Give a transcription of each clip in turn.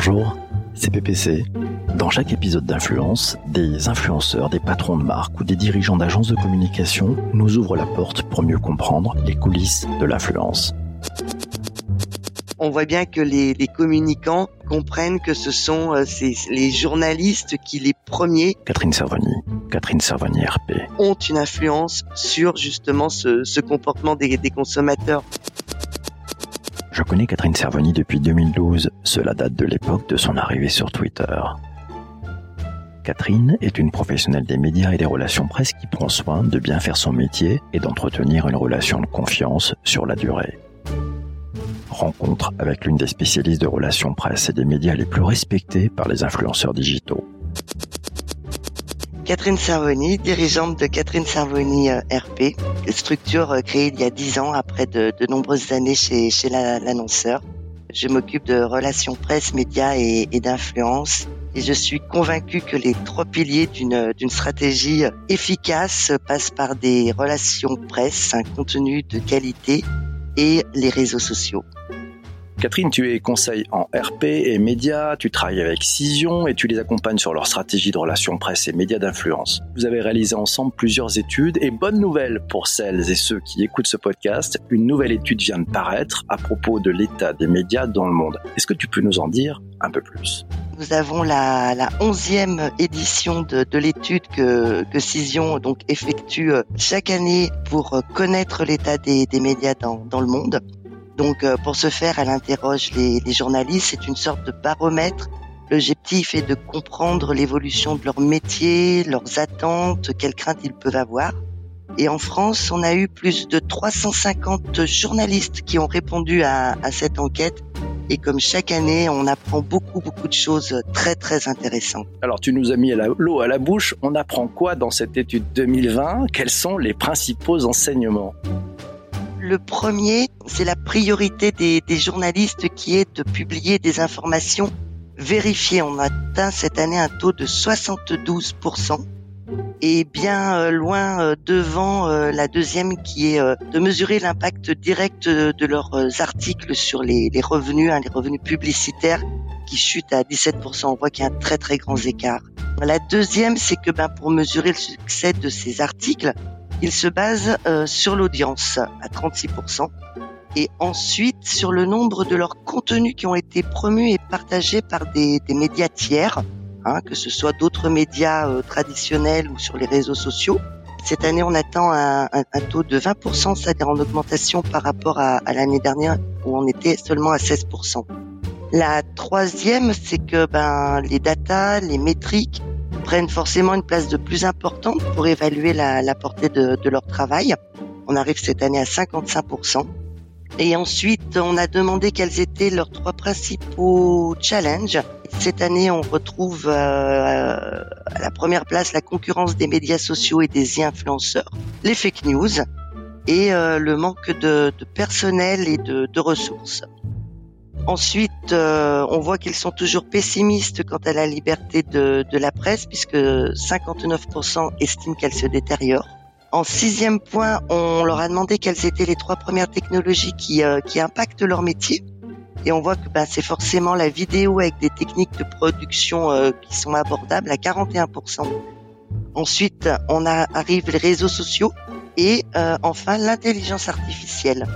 Bonjour, c'est PPC. Dans chaque épisode d'Influence, des influenceurs, des patrons de marque ou des dirigeants d'agences de communication nous ouvrent la porte pour mieux comprendre les coulisses de l'influence. On voit bien que les, communicants comprennent que ce sont euh, les journalistes qui, les premiers, Catherine Servoni, Catherine Servoni RP, ont une influence sur justement ce, comportement des consommateurs. Je connais Catherine Servoni depuis 2012, cela date de l'époque de son arrivée sur Twitter. Catherine est une professionnelle des médias et des relations presse qui prend soin de bien faire son métier et d'entretenir une relation de confiance sur la durée. Rencontre avec l'une des spécialistes de relations presse et des médias les plus respectés par les influenceurs digitaux. Catherine Servoni, dirigeante de Catherine Servoni euh, RP, structure euh, créée il y a dix ans après de, nombreuses années chez, l'annonceur. Je m'occupe de relations presse, médias et, d'influence. Et je suis convaincue que les trois piliers d'une stratégie efficace passent par des relations presse, un contenu de qualité et les réseaux sociaux. Catherine, tu es conseil en RP et médias, tu travailles avec Cision et tu les accompagnes sur leur stratégie de relations presse et médias d'influence. Vous avez réalisé ensemble plusieurs études et bonne nouvelle pour celles et ceux qui écoutent ce podcast, une nouvelle étude vient de paraître à propos de l'état des médias dans le monde. Est-ce que tu peux nous en dire un peu plus? Nous avons la, 11e édition de, l'étude que, que Cision donc effectue euh, chaque année pour euh, connaître l'état des, médias dans le monde. Donc euh, pour ce faire, elle interroge les, journalistes. C'est une sorte de baromètre. L'objectif est de comprendre l'évolution de leur métier, leurs attentes, quelles craintes ils peuvent avoir. Et en France, on a eu plus de 350 journalistes qui ont répondu à, à cette enquête. Et comme chaque année, on apprend beaucoup, beaucoup de choses très, très intéressantes. Alors, tu nous as mis l'eau à la bouche. On apprend quoi dans cette étude 2020 Quels sont les principaux enseignements? Le premier, c'est la priorité des, journalistes qui est de publier des informations vérifiées. On a atteint cette année un taux de 72% et bien euh, loin euh, devant euh, la deuxième qui est de mesurer l'impact direct de leurs articles sur les, revenus, hein, les revenus publicitaires qui chutent à 17%. On voit qu'il y a un très très grand écart. La deuxième, c'est que ben, pour mesurer le succès de ces articles, il se base euh, sur l'audience à 36% et ensuite sur le nombre de leurs contenus qui ont été promus et partagés par des, médias tiers, hein, que ce soit d'autres médias euh, traditionnels ou sur les réseaux sociaux. Cette année, on attend un, taux de 20%, c'est-à-dire en augmentation par rapport à, à l'année dernière où on était seulement à 16%. La troisième, c'est que ben, les datas, les métriques prennent forcément une place de plus importante pour évaluer la, portée de, leur travail. On arrive cette année à 55%. Et ensuite, on a demandé quels étaient leurs trois principaux challenges. Cette année, on retrouve euh, à la première place la concurrence des médias sociaux et des influenceurs, les fake news et euh, le manque de, personnel et de ressources. Ensuite, euh, on voit qu'ils sont toujours pessimistes quant à la liberté de, la presse, puisque 59% estiment qu'elle se détériore. En sixième point, on leur a demandé quelles étaient les trois premières technologies qui, euh, impactent leur métier. Et on voit que bah, c'est forcément la vidéo avec des techniques de production euh, qui sont abordables à 41%. Ensuite, on a, arrive les réseaux sociaux et enfin l'intelligence artificielle.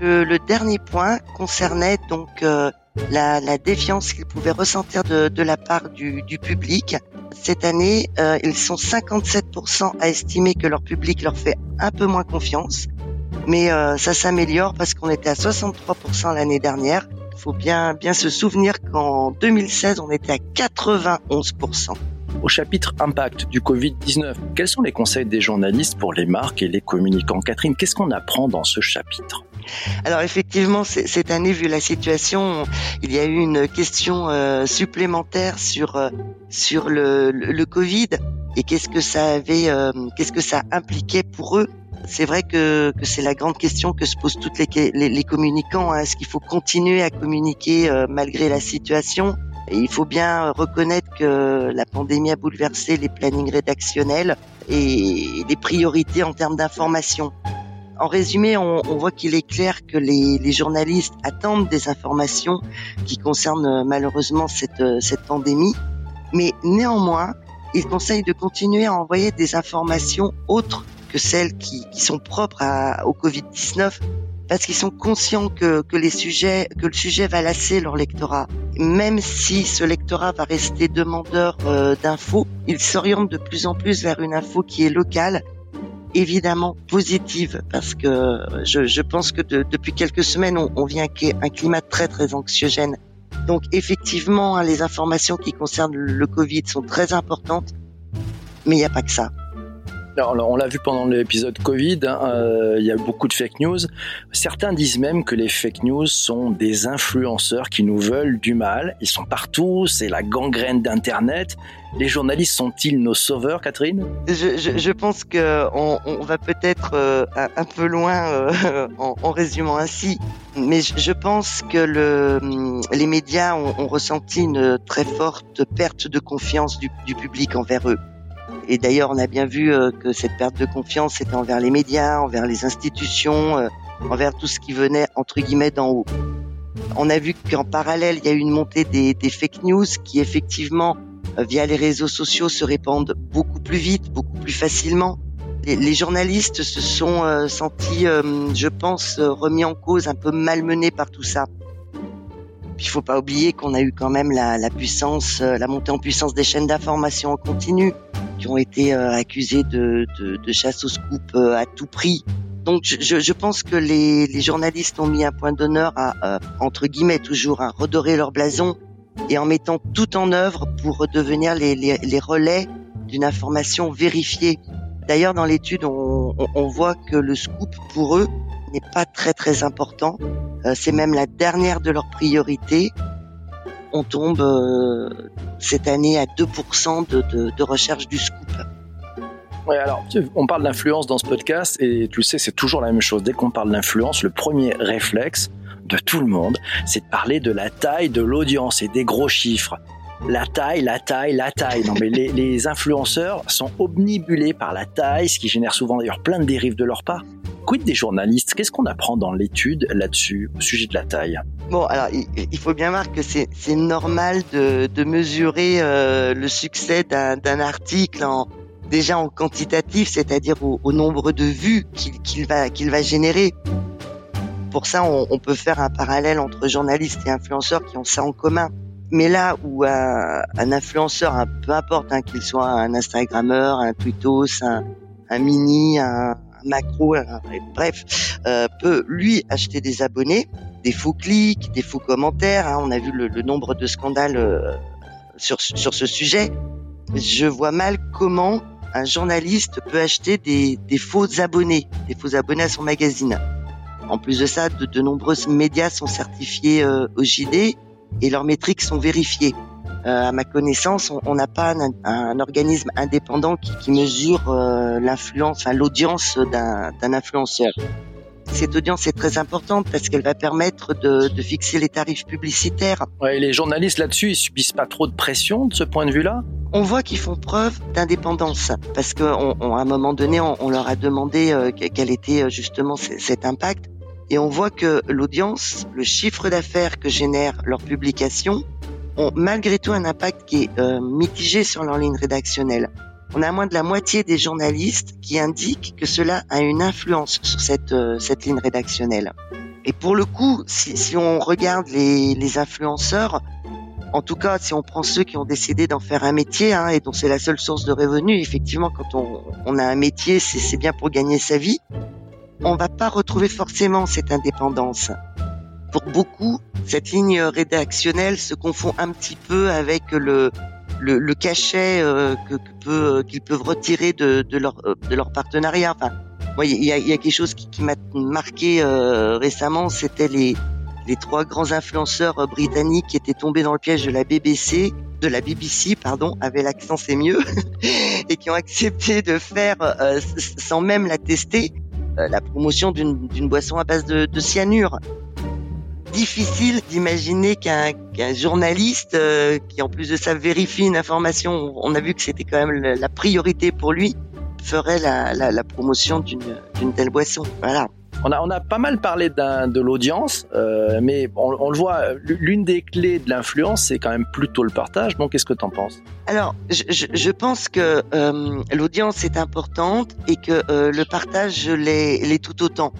Le, dernier point concernait donc euh, la, défiance qu'ils pouvaient ressentir de, la part du, public. Cette année, euh, ils sont 57% à estimer que leur public leur fait un peu moins confiance. Mais euh, ça s'améliore parce qu'on était à 63% l'année dernière. Il faut bien, bien se souvenir qu'en 2016, on était à 91%. Au chapitre Impact du Covid-19, quels sont les conseils des journalistes pour les marques et les communicants? Catherine, qu'est-ce qu'on apprend dans ce chapitre? Alors effectivement, cette année, vu la situation, il y a eu une question euh, supplémentaire sur euh, sur le, le, Covid et qu'est-ce que ça avait, euh, qu'est-ce que ça impliquait pour eux. C'est vrai que, que c'est la grande question que se posent toutes les, les, communicants. Hein. Est-ce qu'il faut continuer à communiquer malgré la situation? Et il faut bien reconnaître que la pandémie a bouleversé les plannings rédactionnels et les priorités en termes d'information. En résumé, on, voit qu'il est clair que les, les, journalistes attendent des informations qui concernent malheureusement cette, cette pandémie, mais néanmoins, ils conseillent de continuer à envoyer des informations autres que celles qui, qui sont propres à, au Covid-19 parce qu'ils sont conscients que, que les sujets, que le sujet va lasser leur lectorat. Même si ce lectorat va rester demandeur euh, d'infos, il s'oriente de plus en plus vers une info qui est locale, évidemment positive, parce que je, je pense que depuis quelques semaines, on, on vient un climat très très anxiogène. Donc effectivement, hein, les informations qui concernent le Covid sont très importantes, mais il n'y a pas que ça on l'a vu pendant l'épisode Covid, hein, euh, il y a beaucoup de fake news. Certains disent même que les fake news sont des influenceurs qui nous veulent du mal. Ils sont partout, c'est la gangrène d'Internet. Les journalistes sont-ils nos sauveurs, Catherine? Je, pense qu'on on va peut-être euh, un peu loin euh, en, résumant ainsi, mais je, pense que le, les médias ont, ressenti une très forte perte de confiance du public envers eux. Et d'ailleurs, on a bien vu euh, que cette perte de confiance était envers les médias, envers les institutions, envers tout ce qui venait entre guillemets d'en haut. On a vu qu'en parallèle, il y a eu une montée des, fake news qui effectivement, via les réseaux sociaux, se répandent beaucoup plus vite, beaucoup plus facilement. Les, les journalistes se sont sentis, je pense, remis en cause, un peu malmenés par tout ça. Il faut pas oublier qu'on a eu quand même la, la puissance, la montée en puissance des chaînes d'information en continu qui ont été euh, accusés de, de, de, chasse au scoop euh, à tout prix. Donc je, je pense que les, les, journalistes ont mis un point d'honneur à, euh, entre guillemets toujours, à redorer leur blason et en mettant tout en œuvre pour devenir les, relais d'une information vérifiée. D'ailleurs, dans l'étude, on, voit que le scoop pour eux n'est pas très très important. c'est même la dernière de leurs priorités on tombe euh, cette année à 2% de, recherche du scoop. Ouais, alors, on parle d'influence dans ce podcast et tu sais, c'est toujours la même chose. Dès qu'on parle d'influence, le premier réflexe de tout le monde, c'est de parler de la taille de l'audience et des gros chiffres. La taille, la taille, la taille. Non, mais les, influenceurs sont omnibulés par la taille, ce qui génère souvent d'ailleurs plein de dérives de leur part quid des journalistes? Qu'est-ce qu'on apprend dans l'étude là-dessus, au sujet de la taille? Bon, alors il, faut bien voir que c'est normal de, mesurer euh, le succès d'un article en déjà en quantitatif, c'est-à-dire au, nombre de vues qu'il va qu'il va générer. Pour ça, on, peut faire un parallèle entre journalistes et influenceurs qui ont ça en commun. Mais là où un, influenceur, peu importe hein, qu'il soit un Instagrammeur, un Twittos, un, un mini, un, macro, euh, bref, euh, peut lui acheter des abonnés, des faux clics, des faux commentaires. Hein. on a vu le, nombre de scandales euh, sur, sur ce sujet. Je vois mal comment un journaliste peut acheter des, des faux abonnés, des faux abonnés à son magazine. En plus de ça, de, de nombreux médias sont certifiés au JD et leurs métriques sont vérifiées. Euh, à ma connaissance, on n'a pas un, organisme indépendant qui, mesure euh, l'influence, enfin l'audience d'un influenceur. Cette audience est très importante parce qu'elle va permettre de, fixer les tarifs publicitaires. Ouais, les journalistes là-dessus, ils subissent pas trop de pression de ce point de vue-là? On voit qu'ils font preuve d'indépendance parce qu'à un moment donné, on, leur a demandé euh, quel était justement cet impact. Et on voit que l'audience, le chiffre d'affaires que génèrent leurs publications, ont malgré tout un impact qui est euh, mitigé sur leur ligne rédactionnelle. On a moins de la moitié des journalistes qui indiquent que cela a une influence sur cette, euh, cette ligne rédactionnelle. Et pour le coup, si, si on regarde les, les, influenceurs, en tout cas, si on prend ceux qui ont décidé d'en faire un métier hein, et dont c'est la seule source de revenus, effectivement, quand on, on a un métier, c'est bien pour gagner sa vie. On va pas retrouver forcément cette indépendance. Pour beaucoup, cette ligne rédactionnelle se confond un petit peu avec le, le, le cachet euh, que, peut, qu'ils peuvent retirer de, de, leur, de leur partenariat. Enfin, il y a, y a, quelque chose qui, qui m'a marqué euh, récemment, c'était les, les trois grands influenceurs britanniques qui étaient tombés dans le piège de la BBC, de la BBC, pardon, avec l'accent c'est mieux, et qui ont accepté de faire, euh, sans même la tester, la promotion d'une boisson à base de, de cyanure difficile d'imaginer qu'un journaliste euh, qui en plus de ça vérifie une information, on a vu que c'était quand même la priorité pour lui, ferait la, la, la promotion d'une telle boisson. Voilà. On a, on a pas mal parlé de l'audience, euh, mais on, on, le voit, l'une des clés de l'influence, c'est quand même plutôt le partage. Donc, qu'est-ce que tu en penses? Alors, je, je, pense que euh, l'audience est importante et que euh, le partage l'est tout autant.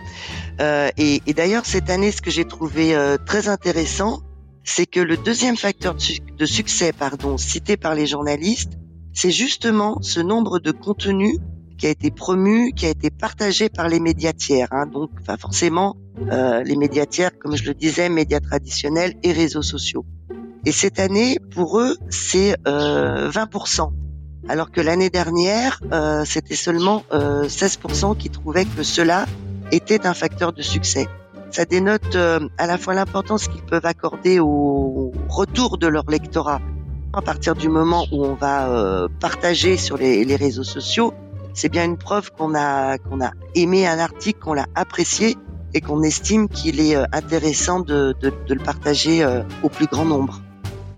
Euh, et, et d'ailleurs, cette année, ce que j'ai trouvé euh, très intéressant, c'est que le deuxième facteur de, de succès, pardon, cité par les journalistes, c'est justement ce nombre de contenus qui a été promu, qui a été partagé par les médias tiers. Hein. donc, enfin, forcément, euh, les médias tiers, comme je le disais, médias traditionnels et réseaux sociaux. Et cette année, pour eux, c'est euh, 20%. Alors que l'année dernière, euh, c'était seulement 16% euh, qui trouvaient que cela était un facteur de succès. Ça dénote euh, à la fois l'importance qu'ils peuvent accorder au retour de leur lectorat. À partir du moment où on va euh, partager sur les, les réseaux sociaux, c'est bien une preuve qu'on a qu'on a aimé un article, qu'on l'a apprécié et qu'on estime qu'il est euh, intéressant de, le partager euh, au plus grand nombre.